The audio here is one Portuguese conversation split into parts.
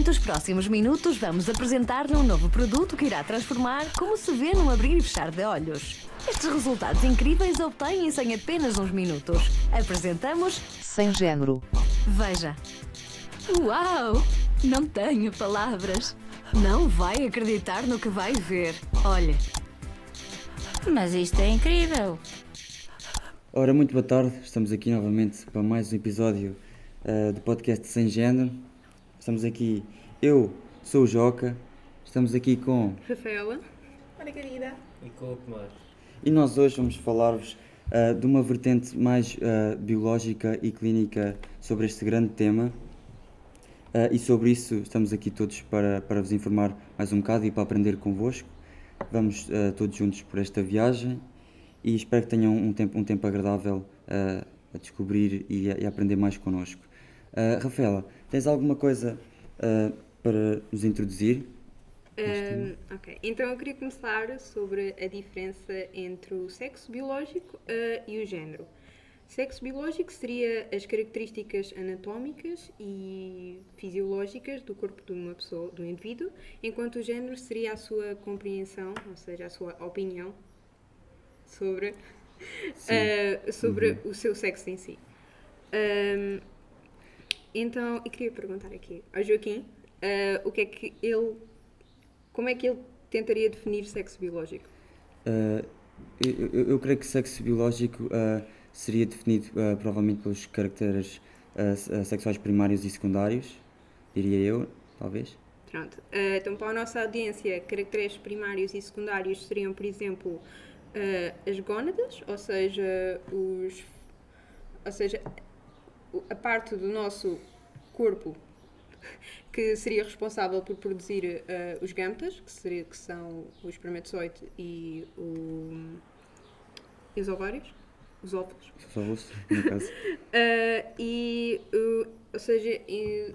Durante os próximos minutos, vamos apresentar-lhe um novo produto que irá transformar como se vê num abrir e fechar de olhos. Estes resultados incríveis obtêm-se em apenas uns minutos. Apresentamos Sem género. Veja. Uau! Não tenho palavras. Não vai acreditar no que vai ver. Olha. Mas isto é incrível. Ora, muito boa tarde. Estamos aqui novamente para mais um episódio uh, do podcast Sem Género. Estamos aqui, eu sou o Joca, estamos aqui com Rafaela, Margarida e com o Tomás. E nós hoje vamos falar-vos uh, de uma vertente mais uh, biológica e clínica sobre este grande tema. Uh, e sobre isso estamos aqui todos para, para vos informar mais um bocado e para aprender convosco. Vamos todos juntos por esta viagem e espero que tenham um tempo, um tempo agradável a descobrir e a, e a aprender mais connosco. Rafaela, Tens alguma coisa uh, para nos introduzir? Um, ok, então eu queria começar sobre a diferença entre o sexo biológico uh, e o género. Sexo biológico seria as características anatómicas e fisiológicas do corpo de uma pessoa, do indivíduo, enquanto o género seria a sua compreensão, ou seja, a sua opinião sobre, uh, sobre uhum. o seu sexo em si. Um, então, eu queria perguntar aqui ao Joaquim uh, o que é que ele. Como é que ele tentaria definir sexo biológico? Uh, eu, eu, eu, creio que sexo biológico uh, seria definido provavelmente pelos caracteres sexuais primários e secundários, diria eu, talvez. Pronto. então, para a nossa audiência, caracteres primários e secundários seriam, por exemplo, as gónadas, ou seja, os. Ou seja, a parte do nosso corpo que seria responsável por produzir uh, os gametas, que, seria, que são o espermatozoide e, o, e os ovários, os óvulos. Os óvulos, no caso. uh, e, uh, ou seja, e...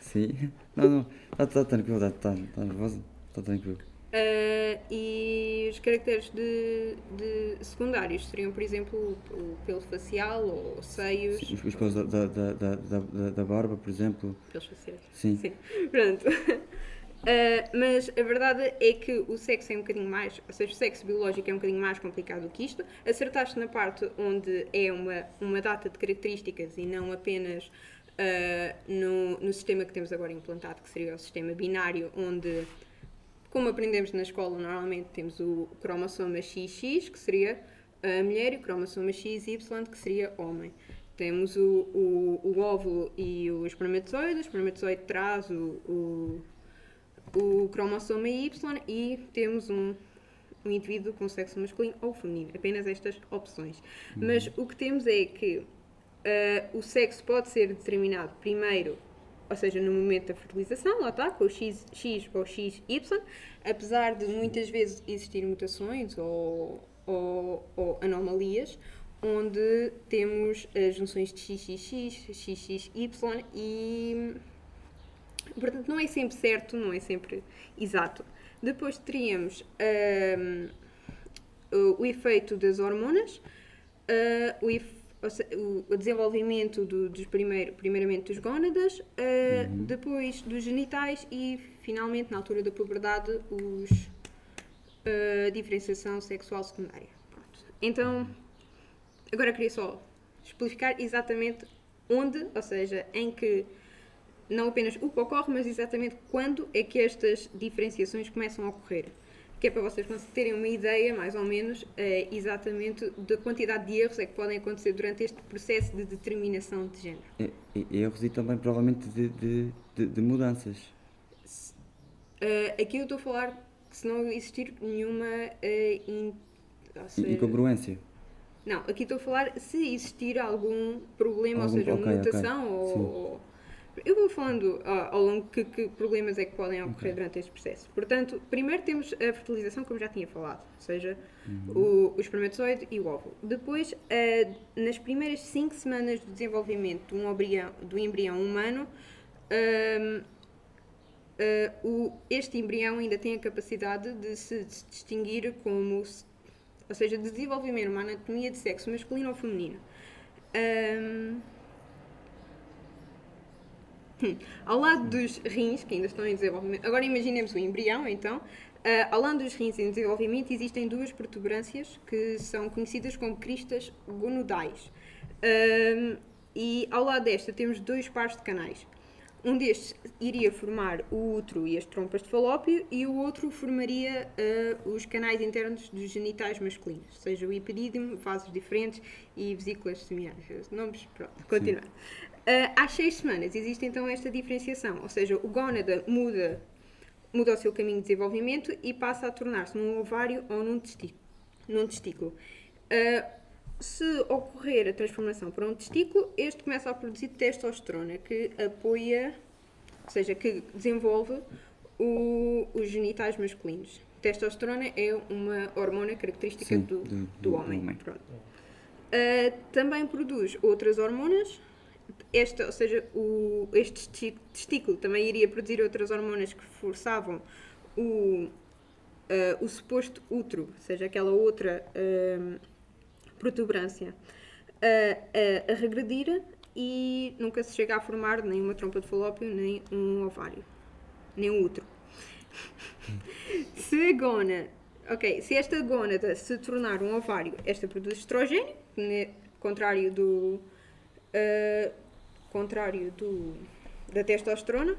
Sim. Não, não, está tá tranquilo, está tá, tá, tá tranquilo. Uh, e os caracteres de, de, secundários seriam, por exemplo, o pelo facial ou seios. Sim, os pelos da, da, da, da, da barba, por exemplo. Pelos faciais. Sim. Sim. Pronto. Uh, mas a verdade é que o sexo é um bocadinho mais, ou seja, o sexo biológico é um bocadinho mais complicado do que isto. Acertaste na parte onde é uma, uma data de características e não apenas uh, no, no sistema que temos agora implantado, que seria o sistema binário, onde como aprendemos na escola, normalmente temos o cromossoma XX, que seria a mulher, e o cromossoma XY, que seria homem. Temos o, o, o óvulo e o espermatozoide, o espermatozoide traz o, o, o cromosoma Y e temos um, um indivíduo com sexo masculino ou feminino, apenas estas opções. Uhum. Mas o que temos é que uh, o sexo pode ser determinado primeiro ou seja, no momento da fertilização, lá está, com o X, X ou XY, apesar de muitas vezes existir mutações ou, ou, ou anomalias, onde temos as junções de XXX, XXY e. Portanto, não é sempre certo, não é sempre exato. Depois teríamos um, o, efeito das hormonas, uh, o efeito o, desenvolvimento do, dos primeiro, primeiramente dos gónadas, uh, uhum. depois dos genitais e finalmente na altura da puberdade os uh, diferenciação sexual secundária. Pronto. Então agora queria só explicar exatamente onde, ou seja, em que não apenas o que ocorre, mas exatamente quando é que estas diferenciações começam a ocorrer que é para vocês terem uma ideia, mais ou menos, é, exatamente da quantidade de erros é que podem acontecer durante este processo de determinação de género. E, erros e também provavelmente de, de, de, de mudanças. Uh, aqui eu estou a falar se não existir nenhuma uh, in, seja, incongruência. Não, aqui estou a falar se existir algum problema, algum, ou seja, okay, mutação okay. ou eu vou falando ao longo que, que, problemas é que podem ocorrer okay. durante este processo. Portanto, primeiro temos a fertilização, como já tinha falado, ou seja, uhum. o, o, espermatozoide e o óvulo. Depois, uh, nas primeiras 5 semanas de desenvolvimento de um embrião, do embrião humano, uh, uh, o, este embrião ainda tem a capacidade de se distinguir como, ou seja, de desenvolver uma anatomia de sexo masculino ou feminino. Um, Hum. Ao lado dos rins, que ainda estão em desenvolvimento, agora imaginemos o embrião, então. Uh, ao lado dos rins em desenvolvimento, existem duas protuberâncias que são conhecidas como cristas gonodais. Uh, e ao lado desta temos dois pares de canais. Um destes iria formar o útero e as trompas de falópio e o outro formaria uh, os canais internos dos genitais masculinos, seja o hiperídimo, vasos diferentes e vesículas semiárias. Nomes, pronto, continuando. Uh, às seis semanas existe então esta diferenciação, ou seja, o gónada muda, muda o seu caminho de desenvolvimento e passa a tornar-se num ovário ou num testículo. Num testículo. Uh, se ocorrer a transformação para um testículo, este começa a produzir testosterona, que apoia, ou seja, que desenvolve o, os genitais masculinos. Testosterona é uma hormona característica Sim, do, do- do, homem. homem. Uh, também produz outras hormonas. Esta, ou seja, o, este testículo também iria produzir outras hormonas que forçavam o, uh, o suposto útero, ou seja, aquela outra um, protuberância, a, a, regredir e nunca se chega a formar nem uma trompa de falópio, nem um ovário, nem um útero. se a gona, ok, se esta gónada se tornar um ovário, esta produz estrogênio, contrário do, ah, contrário do, da testosterona,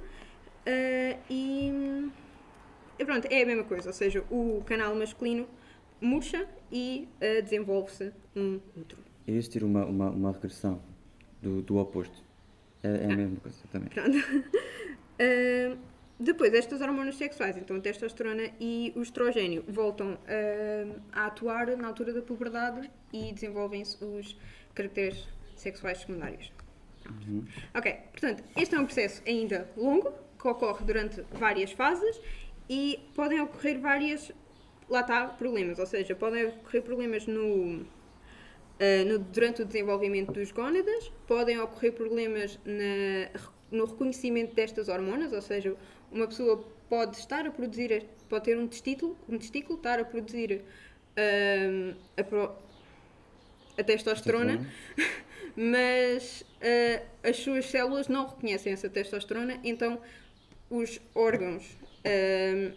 ah, e, e pronto, é a mesma coisa, ou seja, o canal masculino murcha e ah, desenvolve-se um útero. E existir uma, uma, uma regressão do, do oposto. É, é a mesma coisa também. Uh, depois, estas hormonas sexuais, então a testosterona e o estrogênio, voltam uh, a atuar na altura da puberdade e desenvolvem-se os caracteres sexuais secundários. Ok, portanto, este é um processo ainda longo, que ocorre durante várias fases e podem ocorrer várias, lá está, problemas, ou seja, podem ocorrer problemas no, Uh, no- durante o desenvolvimento dos gónadas, podem ocorrer problemas na- no reconhecimento destas hormonas, ou seja, uma pessoa pode estar a produzir, pode ter um testículo, um testículo estar a produzir um, a, pro- a testosterona, mas uh, as suas células não reconhecem essa testosterona, então os órgãos um,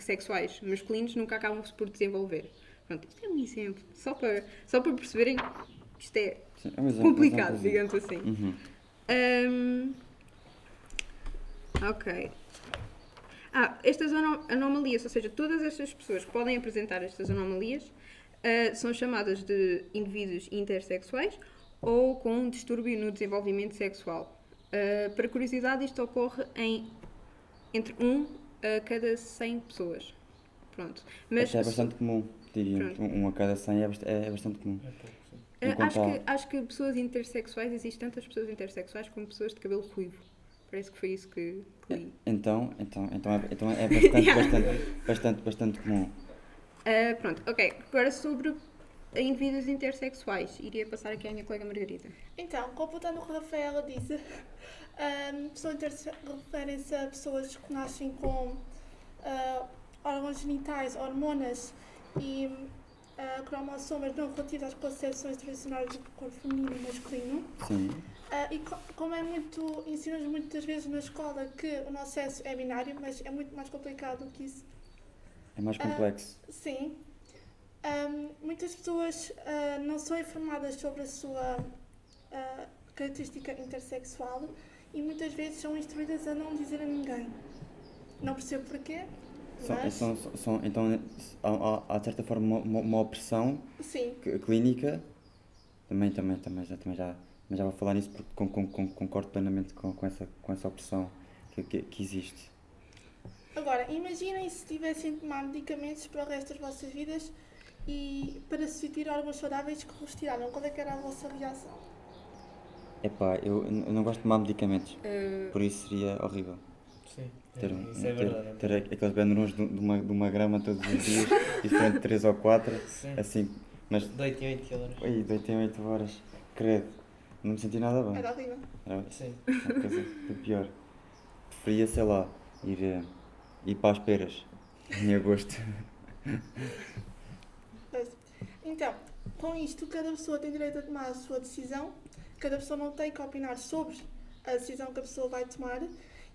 sexuais masculinos nunca acabam por desenvolver. Pronto, isto é um exemplo, só para, só para perceberem que isto é Sim, é um exemplo, complicado, um exemplo. digamos assim. Uhum. Hum, ok. Ah, estas ano- anomalias, ou seja, todas estas pessoas que podem apresentar estas anomalias ah, são chamadas de indivíduos intersexuais ou com um distúrbio no desenvolvimento sexual. Ah, para curiosidade, isto ocorre em entre 1 a cada 100 pessoas. Pronto. Mas é bastante comum, diria. Pronto. Um, um a cada 100 é, bast- é bastante comum. Ah, Enquanto acho, há- que, acho que pessoas intersexuais, existem tantas pessoas intersexuais como pessoas de cabelo ruivo. Parece que foi isso que, que li. Então, então, então, é, então é bastante, Yeah. bastante, bastante, bastante comum. Ah, pronto, ok. Agora sobre indivíduos intersexuais. Iria passar aqui à minha colega Margarida. Então, completando o que a Rafaela disse, um, pessoas interse- referem-se a pessoas que nascem com ah, órgãos genitais, hormonas e ah, cromossomas não relativos às concepções tradicionais do corpo feminino e masculino. Sim. Ah, e co- como é muito, ensinamos muitas vezes na escola que o nosso sexo é binário, mas é muito mais complicado do que isso. É mais complexo. Sim. Ahm, muitas pessoas ah, não são informadas sobre a sua ah, característica intersexual e muitas vezes são instruídas a não dizer a ninguém. Não percebo porquê, São, mas são, são, então, há, de certa forma uma, uma, opressão sim, clínica. Também, também, também, já, também já, mas já vou falar nisso porque con, con, con- concordo plenamente com, com, essa, com essa opressão que, que, que existe. Agora, imaginem se tivessem de tomar medicamentos para o resto das vossas vidas e para substituir órgãos saudáveis que vos tiraram. Qual é que era a vossa reação? Epá, eu, eu não gosto de tomar medicamentos, Ah, por isso seria horrível. Sim, Ter, um- isso é ter, verdade. ter aqueles granulos de, de uma, de uma grama todos os dias, e durante 3 ou 4, Sim. assim, mas De 8 em 8 horas. Ui, deitei 8 horas. Credo. Não me senti nada bem. Era horrível. Era Sim. uma coisa do pior. Preferia, sei lá, ir, eh, ir para as peras. Em agosto. Então, com isto, cada pessoa tem direito a tomar a sua decisão, cada pessoa não tem que opinar sobre a decisão que a pessoa vai tomar.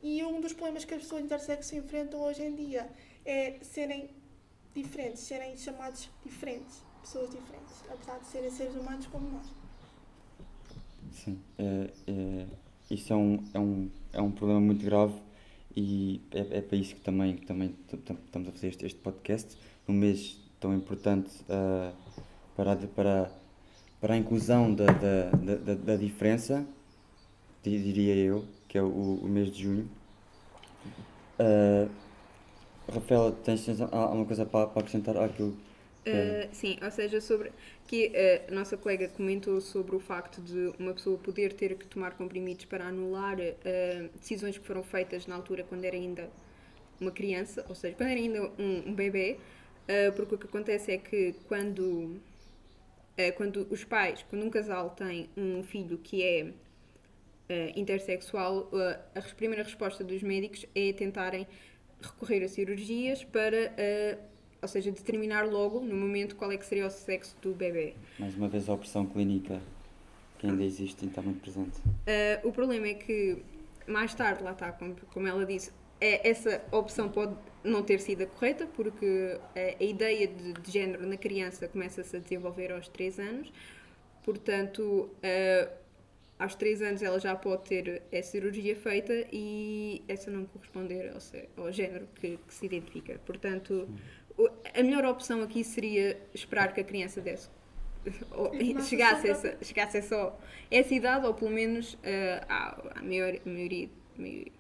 E um dos problemas que as pessoas intersexo enfrentam hoje em dia é serem diferentes, serem chamados diferentes, pessoas diferentes, apesar de serem seres humanos como nós. Sim, é, é, isso é um, é, um, é um problema muito grave e é, é para isso que também, que também estamos a fazer este, este podcast, num mês tão importante ah, para, para, para a inclusão da, da, da, da- diferença, di- diria eu, que é o, o mês de junho. Ah, Rafaela, tens, alguma coisa para, para acrescentar àquilo? Uh, sim, ou seja, sobre que uh, a nossa colega comentou sobre o facto de uma pessoa poder ter que tomar comprimidos para anular uh, decisões que foram feitas na altura quando era ainda uma criança, ou seja, quando era ainda um, um bebê, uh, porque o que acontece é que quando, uh, quando os pais, quando um casal tem um filho que é uh, intersexual, uh, a res- primeira resposta dos médicos é tentarem recorrer a cirurgias para, ou seja, determinar logo, no momento, qual é que seria o sexo do bebê. Mais uma vez a opressão clínica que ainda existe e está muito presente. O problema é que mais tarde, lá está, como, como ela disse, é, essa opção pode não ter sido a correta, porque a, a ideia de, de género na criança começa-se a desenvolver aos 3 anos, portanto, uh, aos 3 anos ela já pode ter a cirurgia feita e essa não corresponder ao, ao género que, que se identifica. Portanto, a melhor opção aqui seria esperar que a criança desse ou chegasse, essa, chegasse a só essa idade, ou pelo menos uh, à, à maior, maioria, maioria,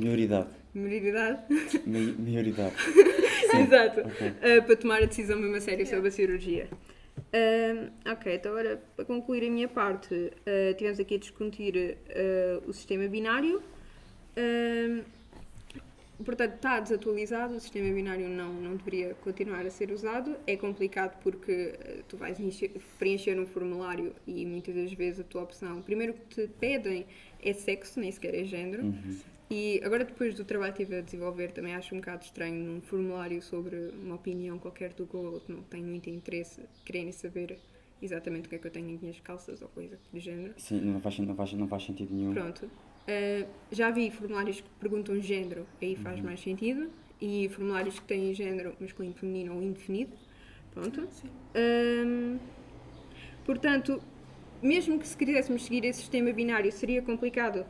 Maioridade. maioridade, Mai- Maioridade. exato, Ok. uh, para tomar a decisão mesmo a sério sobre a cirurgia. Um, ok, então agora para concluir a minha parte, uh, tivemos aqui a discutir uh, o sistema binário. Um, portanto, está desatualizado, o sistema binário não, não deveria continuar a ser usado. É complicado porque uh, tu vais encher- preencher um formulário e muitas das vezes a tua opção, primeiro que te pedem é sexo, nem sequer é género. Uhum. E agora, depois do trabalho que estive a desenvolver, também acho um bocado estranho num formulário sobre uma opinião qualquer do Google que não tem muito interesse, quererem saber exatamente o que é que eu tenho em minhas calças ou coisa do género. Sim, não faz, não faz, não faz sentido nenhum. Pronto. Uh, já vi formulários que perguntam género, aí faz mais sentido. E formulários que têm género masculino, feminino ou indefinido. Pronto. Sim. Um, portanto, mesmo que se quiséssemos seguir esse sistema binário, seria complicado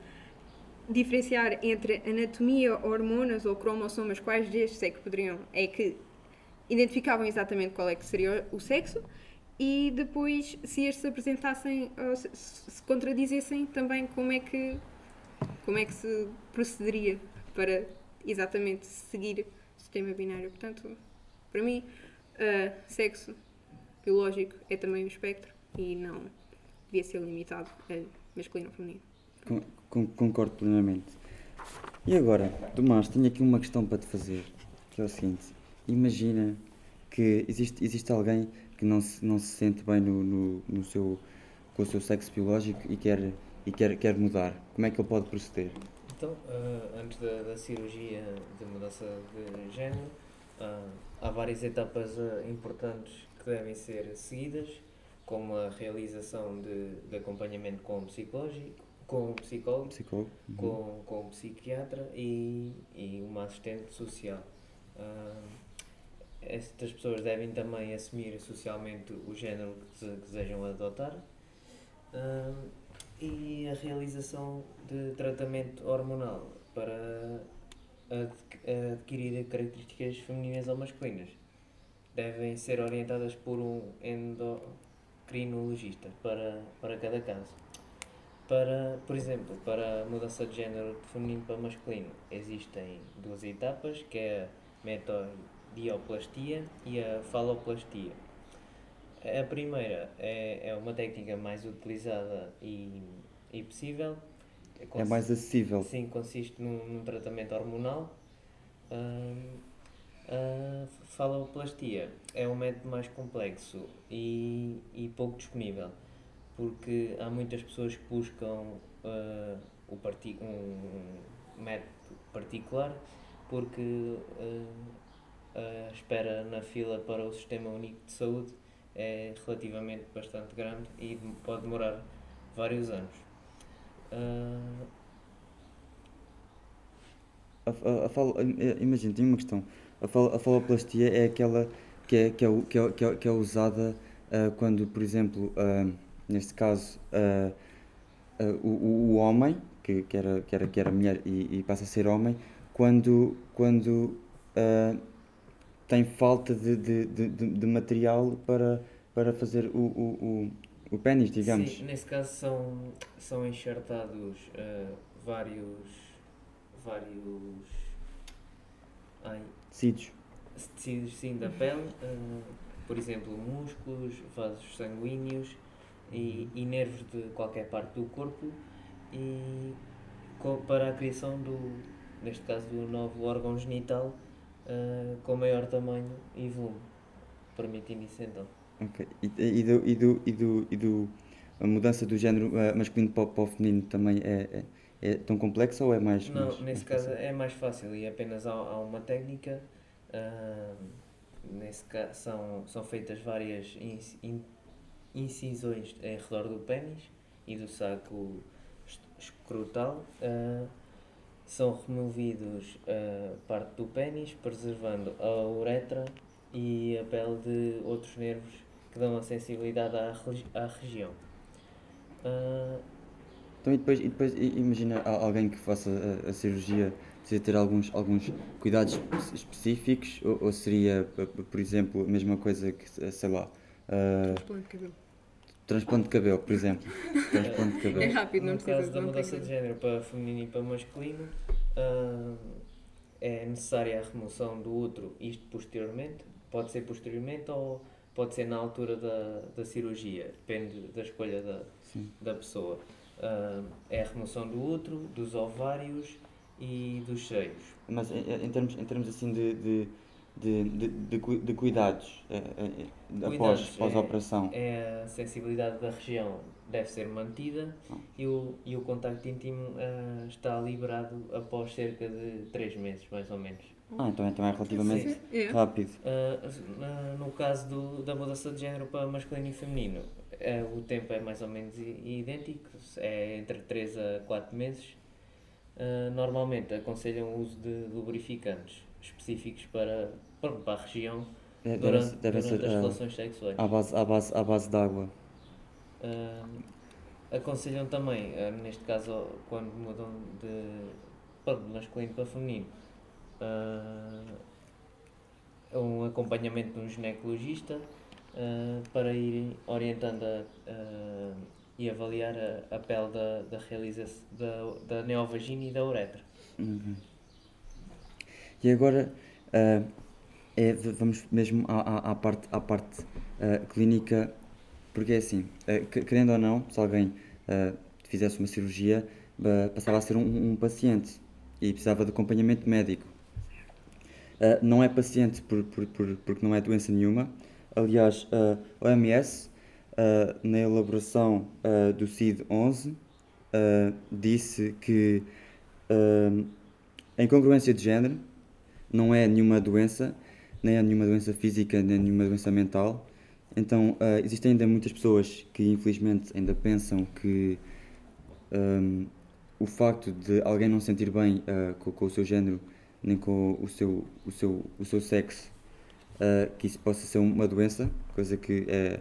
diferenciar entre anatomia, hormonas ou cromossomas, quais destes é que poderiam, é que identificavam exatamente qual é que seria o sexo e depois se estes se apresentassem ou se, se contradizessem também como é que como é que se procederia para exatamente seguir o sistema binário. Portanto, para mim, uh, sexo biológico é também um espectro e não devia ser limitado a masculino ou feminino. Con- con- concordo plenamente. E agora, Tomás, tenho aqui uma questão para te fazer, que é o seguinte. Imagina que existe, existe alguém que não se, não se sente bem no, no, no seu, com o seu sexo biológico e quer, e quer, quer mudar. Como é que ele pode proceder? Então, ah, antes da, da cirurgia de mudança de género, ah, há várias etapas ah, importantes que devem ser seguidas, como a realização de, de acompanhamento com o psicológico, com o psicólogo, Psicólogo? Uhum. com, com o psiquiatra e, e uma assistente social. Ah, estas pessoas devem também assumir socialmente o género que dese- que desejam adotar Ah, e a realização de tratamento hormonal para adqu- adquirir características femininas ou masculinas. Devem ser orientadas por um endocrinologista para, para cada caso. Para, por exemplo, para a mudança de género de feminino para masculino, existem duas etapas, que é a metodioplastia e a faloplastia. A primeira é, é uma técnica mais utilizada e, e possível. É mais acessível. Sim, consiste num, num tratamento hormonal. Hum, a faloplastia é um método mais complexo e, e pouco disponível, porque há muitas pessoas que buscam ah, o parti um método particular porque ah, a espera na fila para o Sistema Único de Saúde é relativamente bastante grande e pode demorar vários anos. Ah, a, a, a falo- imagina, tenho uma questão. A, a faloplastia é aquela que é, que é, que é, que é, que é usada ah, quando, por exemplo, ah, neste caso, ah, ah, o, o- homem, que, que, era, que, era, que era mulher e, e passa a ser homem, quando, quando ah, tem falta de, de, de, de- material para, para fazer o, o, o, o pênis, digamos. Sim, nesse caso são, são enxertados vários. vários. Ai, Tecidos. tecidos sim da pele, por exemplo, músculos, vasos sanguíneos e, e nervos de qualquer parte do corpo e co- para a criação do, neste caso, do novo órgão genital ah, com maior tamanho e volume, permitindo isso então. Ok. E, e, do, e, do, e, do, e do a mudança do género eh, masculino para, para o feminino também é, é, é tão complexa ou é mais. Não, mais- nesse mais caso fácil? é mais fácil e apenas há, há uma técnica. ah, nesse caso são, são feitas várias inci- in- incisões em redor do pênis e do saco es- escrotal. ah, são removidos a parte do pênis, preservando a uretra e a pele de outros nervos que dão a sensibilidade à, à região. Ah, Então, e depois, e depois imagina alguém que faça a, a cirurgia precisa ter alguns, alguns cuidados espe- específicos ou, ou seria, por exemplo, a mesma coisa que, eh, sei lá, ah, Transplante de cabelo. transplante de cabelo, por exemplo. Transplante de É cabelo. rápido, não no precisa caso da mudança de que- género para feminino e para masculino, ah, é necessária a remoção do útero, isto posteriormente, pode ser posteriormente ou pode ser na altura da, da cirurgia, depende da escolha da, Sim. da pessoa. Ah, é a remoção do útero, dos ovários e dos seios. Mas em, em termos, em termos assim de, de, de, de, de, de cuidados, eh, eh, após, Cuidados, após a é- operação, É a sensibilidade da região deve ser mantida Ah. e o, e o contacto íntimo ah, está liberado após cerca de 3 meses, mais ou menos. ah, então, é- então é relativamente Sim, é. rápido. Ah, na- no caso do, da mudança de género para masculino e feminino, o tempo é mais ou menos i- idêntico, é entre 3 a 4 meses. Ah, normalmente aconselham o uso de lubrificantes específicos para, pronto, para a região É, durante, deve durante ser as ah, relações sexuais. à base, à base, à base de água. Ah, aconselham também, ah, neste caso, quando mudam de, pronto, masculino para feminino, ah, um acompanhamento de um ginecologista para ir orientando a- e avaliar a, a pele da, da realização da, da neovagina e da uretra. Uhum. E agora é, vamos mesmo à, à, à parte, à parte ah, clínica, porque é assim, que- querendo ou não, se alguém ah, fizesse uma cirurgia, passava a ser um, um paciente e precisava de acompanhamento médico. Não é paciente por, por, por, porque não é doença nenhuma. Aliás, a OMS, na elaboração do CID-11, ah, disse que a incongruência de género não é nenhuma doença, nem é nenhuma doença física, nem nenhuma doença mental. Então, ah, existem ainda muitas pessoas que, infelizmente, ainda pensam que ahm, o facto de alguém não se sentir bem ah, com, com o seu género, nem com o seu, o seu, o seu sexo, ah, que isso possa ser uma doença, coisa que é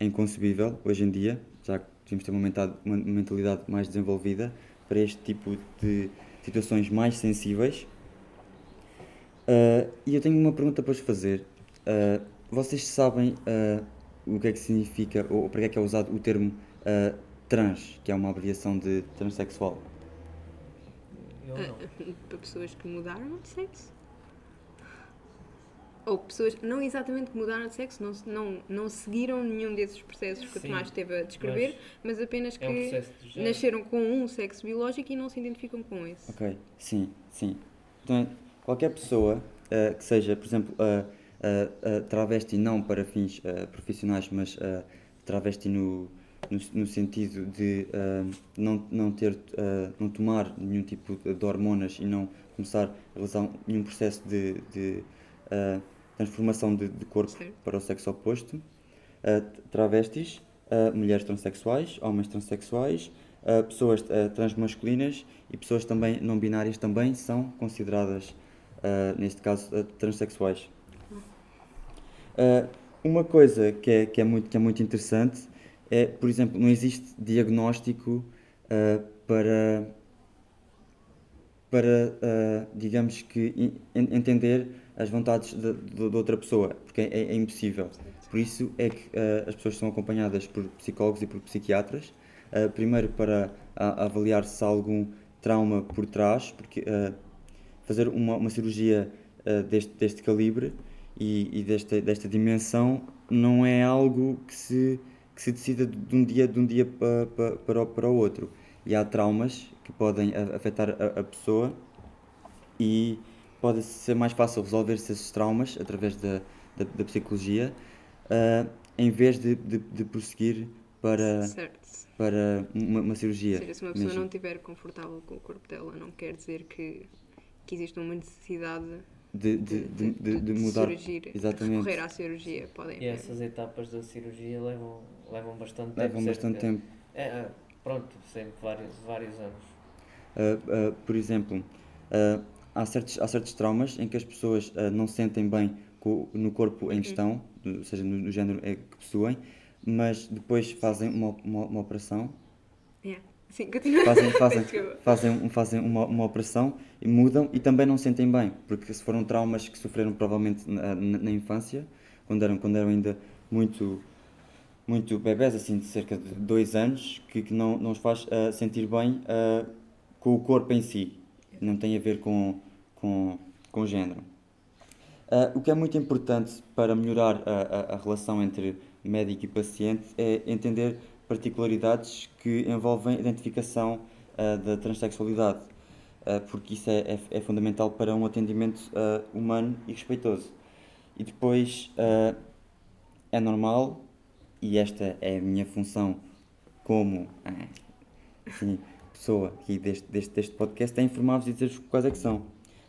inconcebível hoje em dia, já que devíamos ter uma mentalidade mais desenvolvida para este tipo de situações mais sensíveis. Ah, e eu tenho uma pergunta para vos fazer. Ah, vocês sabem ah, o que é que significa, ou para que é que é usado o termo trans, que é uma abreviação de transexual? Eu não. Para pessoas que mudaram de sexo. Ou pessoas, não exatamente que mudaram de sexo, não, não, não seguiram nenhum desses processos que o Sim, Tomás esteve a descrever, mas, apenas que É um nasceram com um sexo biológico e não se identificam com esse. Ok, sim, sim. Então, qualquer pessoa ah, que seja, por exemplo, ah, travesti não para fins ah, profissionais, mas ah, travesti no, no, no sentido de não, não ter, não tomar nenhum tipo de hormonas e não começar a realizar nenhum processo de, de transformação de, de corpo Certo. para o sexo oposto, travestis, mulheres transexuais, homens transexuais, uh, pessoas uh, transmasculinas e pessoas também não binárias também são consideradas, uh, neste caso, uh, transexuais. Uh, uma coisa que é, que, é muito, que é muito interessante é, por exemplo, não existe diagnóstico para, para digamos que, en entender as vontades de, de, de outra pessoa, porque é, é, impossível. Por isso é que as pessoas são acompanhadas por psicólogos e por psiquiatras, primeiro para avaliar se há algum trauma por trás, porque fazer uma, uma cirurgia deste, deste calibre e, e desta, desta dimensão não é algo que se que se decida de um dia, de um dia para, para, para, para o outro. E há traumas que podem afetar a, a pessoa e pode ser mais fácil resolver esses traumas através da, da, da psicologia uh, em vez de, de, de prosseguir para, para uma, uma cirurgia. Seja, se uma pessoa mesmo. não estiver confortável com o corpo dela, não quer dizer que, que existe uma necessidade de, de, de, de, de mudar. Surgir, Exatamente. recorrer à cirurgia. Podem e essas etapas da cirurgia levam, levam bastante tempo. Levam bastante tempo. É, é, pronto, sempre vários, vários anos. Uh, uh, por exemplo, uh, há, certos, há certos traumas em que as pessoas não sentem bem com, no corpo em questão, ou seja, no, no género é que possuem, mas depois fazem uma, uma, uma operação. Yeah. Sim, continua. Fazem, fazem, fazem, fazem uma, uma operação e mudam e também não sentem bem, porque se foram traumas que sofreram provavelmente na, na, na infância, quando eram, quando eram ainda muito muito bebés, assim, de cerca de dois anos, que, que não, não os faz uh, sentir bem uh, com o corpo em si. Não tem a ver com, com, com o género. Uh, o que é muito importante para melhorar a, a, a, relação entre médico e paciente é entender particularidades que envolvem a identificação da transexualidade, porque isso é, é, é, fundamental para um atendimento humano e respeitoso. E depois é normal e esta é a minha função como assim, pessoa aqui deste, deste, deste podcast, é informar-vos e dizer-vos quais é que são.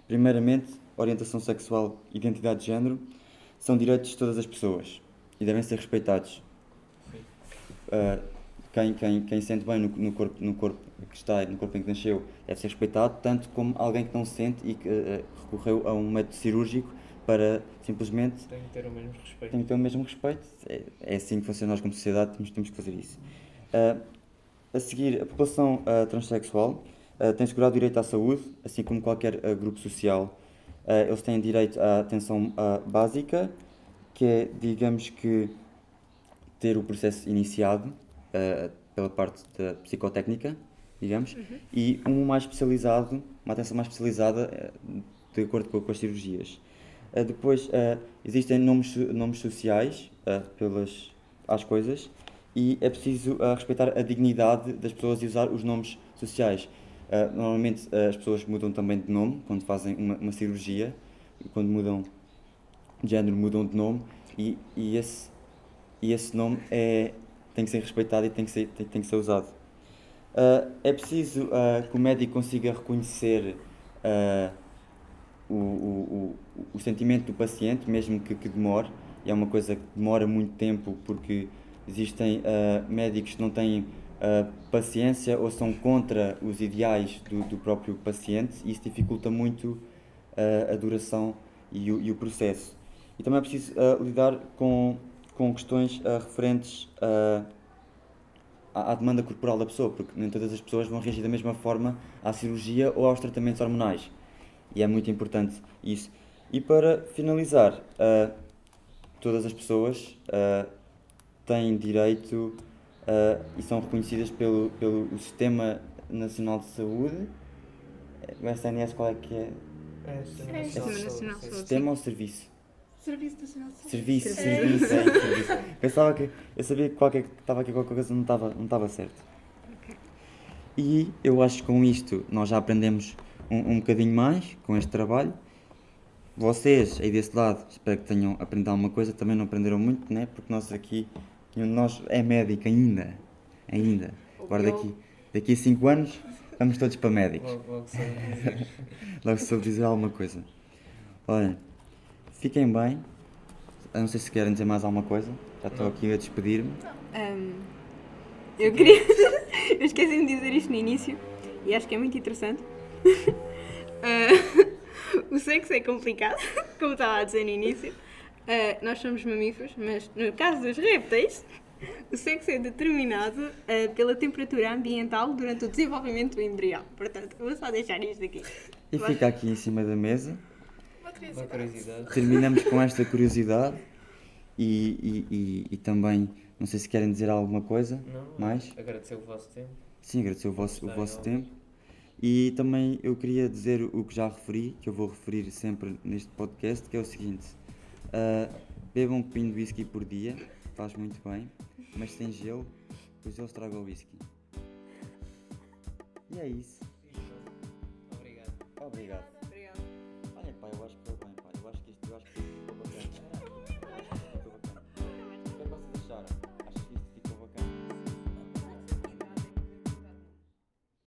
Primeiramente, orientação sexual e identidade de género são direitos de todas as pessoas e devem ser respeitados. Uh, quem, quem, quem sente bem no, no, corpo, no corpo que está, no corpo em que nasceu, deve ser respeitado, tanto como alguém que não sente e que uh, recorreu a um método cirúrgico para simplesmente. Tem que ter o mesmo respeito. Tem que ter o mesmo respeito. É, é assim que funciona nós como sociedade, temos, temos que fazer isso. Uh, a seguir, a população uh, transexual uh, tem segurado direito à saúde, assim como qualquer grupo social. eles têm direito à atenção básica, que é, digamos que, ter o processo iniciado pela parte da psicotécnica, digamos, uhum. e um mais especializado, uma atenção mais especializada de acordo com, com as cirurgias. Uh, depois uh, existem nomes, nomes sociais uh, pelas, às coisas e é preciso respeitar a dignidade das pessoas e usar os nomes sociais. normalmente as pessoas mudam também de nome quando fazem uma, uma cirurgia, quando mudam de género mudam de nome e, e, esse, e esse nome é, tem que ser respeitado e tem que ser, tem, tem que ser usado. é preciso que o médico consiga reconhecer o, o, o, sentimento do paciente, mesmo que, que demore, e é uma coisa que demora muito tempo porque existem uh, médicos que não têm uh, paciência ou são contra os ideais do, do próprio paciente e isso dificulta muito uh, a duração e o, e o, processo. E também é preciso lidar com, com questões referentes à, à demanda corporal da pessoa, porque nem todas as pessoas vão reagir da mesma forma à cirurgia ou aos tratamentos hormonais e é muito importante isso. E para finalizar, uh, todas as pessoas uh, têm direito uh, e são reconhecidas pelo, pelo Sistema Nacional de Saúde. O SNS qual é que é? É, Sistema é. Nacional, Sistema Nacional de Saúde. Sistema ou Serviço? Serviço Nacional de Saúde. Serviço, serviço, é, serviço. Pensava que, eu sabia que qualquer, estava aqui qualquer coisa não estava, não estava certo. E eu acho que com isto nós já aprendemos um, um bocadinho mais com este trabalho. Vocês aí desse lado, espero que tenham aprendido alguma coisa, também não aprenderam muito, né? Porque nós aqui, nós é médico ainda, ainda. Agora daqui, daqui a 5 anos vamos todos para médicos. Logo, logo soube dizer. logo soube dizer alguma coisa. Olha, fiquem bem. Eu não sei se querem dizer mais alguma coisa. Já estou aqui a despedir-me. Um, Eu queria. eu esqueci de dizer isto no início e acho que é muito interessante. Ah, o sexo é complicado, como estava a dizer no início. Ah, nós somos mamíferos, mas no caso dos répteis, o sexo é determinado ah, pela temperatura ambiental durante o desenvolvimento do embrião. Portanto, vou só deixar isto aqui. E fica aqui em cima da mesa. Uma curiosidade. Terminamos com esta curiosidade e, e, e, e também, não sei se querem dizer alguma coisa Não, mais. agradecer o vosso tempo. Sim, agradecer o vosso, o vosso em tempo. E também eu queria dizer o que já referi, que eu vou referir sempre neste podcast, que é o seguinte: ah, bebam um copinho de whisky por dia, faz muito bem, mas sem gelo, pois eu estrago o whisky. E é isso. Obrigado. Obrigado.